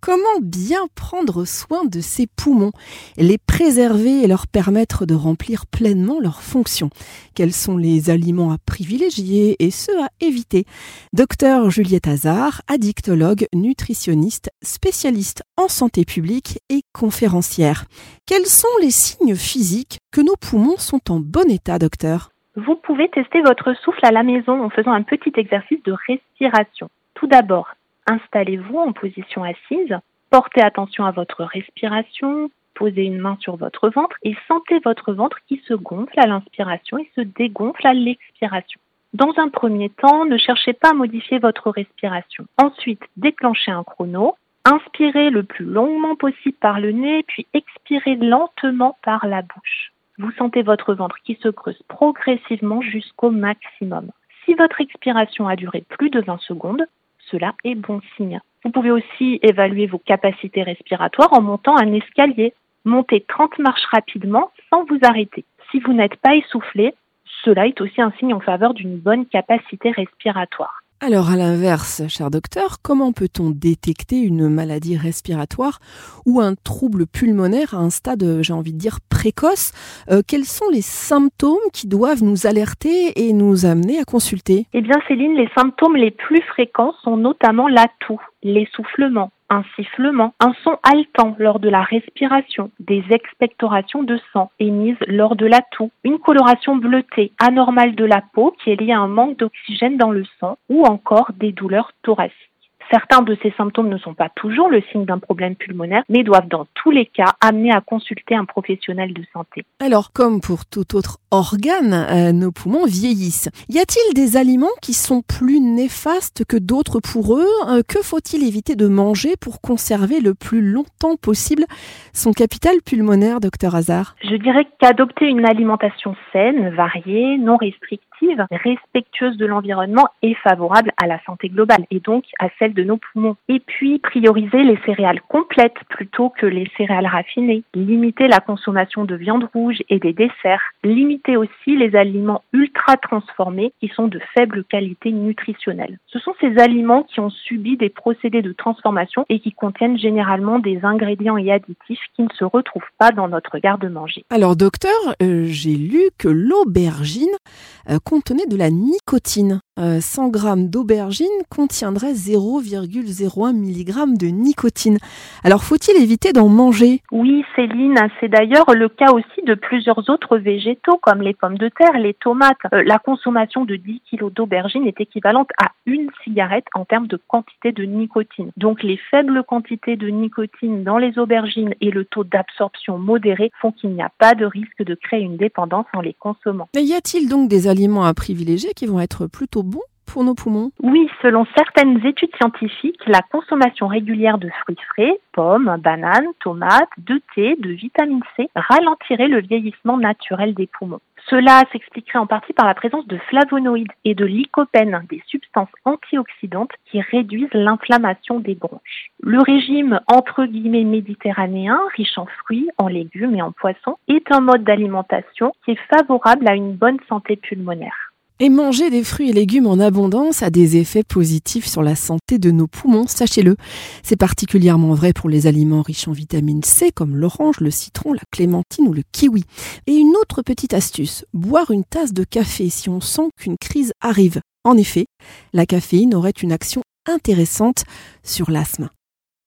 Comment bien prendre soin de ses poumons, les préserver et leur permettre de remplir pleinement leurs fonctions? Quels sont les aliments à privilégier et ceux à éviter? Docteur Juliette Hazard, addictologue, nutritionniste, spécialiste en santé publique et conférencière. Quels sont les signes physiques que nos poumons sont en bon état, docteur? Vous pouvez tester votre souffle à la maison en faisant un petit exercice de respiration. Tout d'abord, Installez-vous en position assise, portez attention à votre respiration, posez une main sur votre ventre et sentez votre ventre qui se gonfle à l'inspiration et se dégonfle à l'expiration. Dans un premier temps, ne cherchez pas à modifier votre respiration. Ensuite, déclenchez un chrono, inspirez le plus longuement possible par le nez, puis expirez lentement par la bouche. Vous sentez votre ventre qui se creuse progressivement jusqu'au maximum. Si votre expiration a duré plus de 20 secondes, cela est bon signe. Vous pouvez aussi évaluer vos capacités respiratoires en montant un escalier. Montez 30 marches rapidement sans vous arrêter. Si vous n'êtes pas essoufflé, cela est aussi un signe en faveur d'une bonne capacité respiratoire. Alors à l'inverse, cher docteur, comment peut-on détecter une maladie respiratoire ou un trouble pulmonaire à un stade, j'ai envie de dire, précoce? Euh, Quels sont les symptômes qui doivent nous alerter et nous amener à consulter? Eh bien Céline, les symptômes les plus fréquents sont notamment la toux, l'essoufflement, un sifflement, un son haletant lors de la respiration, des expectorations de sang émises lors de la toux, une coloration bleutée anormale de la peau qui est liée à un manque d'oxygène dans le sang ou encore des douleurs thoraciques. Certains de ces symptômes ne sont pas toujours le signe d'un problème pulmonaire, mais doivent dans tous les cas amener à consulter un professionnel de santé. Alors, comme pour tout autre organe, euh, nos poumons vieillissent. Y a-t-il des aliments qui sont plus néfastes que d'autres pour eux? Euh, Que faut-il éviter de manger pour conserver le plus longtemps possible son capital pulmonaire, docteur Hazard? Je dirais qu'adopter une alimentation saine, variée, non restrictive, respectueuse de l'environnement est favorable à la santé globale et donc à celle de nos poumons. Et puis, prioriser les céréales complètes plutôt que les céréales raffinées. Limiter la consommation de viande rouge et des desserts. Limiter aussi les aliments ultra transformés qui sont de faible qualité nutritionnelle. Ce sont ces aliments qui ont subi des procédés de transformation et qui contiennent généralement des ingrédients et additifs qui ne se retrouvent pas dans notre garde-manger. Alors, docteur, euh, j'ai lu que l'aubergine contenait de la nicotine. 100 euh, g d'aubergine contiendrait 0,01 mg de nicotine. Alors faut-il éviter d'en manger? Oui Céline, c'est d'ailleurs le cas aussi de plusieurs autres végétaux comme les pommes de terre, les tomates. Euh, la consommation de 10 kg d'aubergine est équivalente à une cigarette en termes de quantité de nicotine. Donc les faibles quantités de nicotine dans les aubergines et le taux d'absorption modéré font qu'il n'y a pas de risque de créer une dépendance en les consommant. Mais y a-t-il donc des aliments à privilégier qui vont être plutôt bons Oui, selon certaines études scientifiques, la consommation régulière de fruits frais, pommes, bananes, tomates, de thé, de vitamine C ralentirait le vieillissement naturel des poumons. Cela s'expliquerait en partie par la présence de flavonoïdes et de lycopènes, des substances antioxydantes qui réduisent l'inflammation des bronches. Le régime entre guillemets méditerranéen, riche en fruits, en légumes et en poissons, est un mode d'alimentation qui est favorable à une bonne santé pulmonaire. Et manger des fruits et légumes en abondance a des effets positifs sur la santé de nos poumons, sachez-le. C'est particulièrement vrai pour les aliments riches en vitamine C comme l'orange, le citron, la clémentine ou le kiwi. Et une autre petite astuce, boire une tasse de café si on sent qu'une crise arrive. En effet, la caféine aurait une action intéressante sur l'asthme.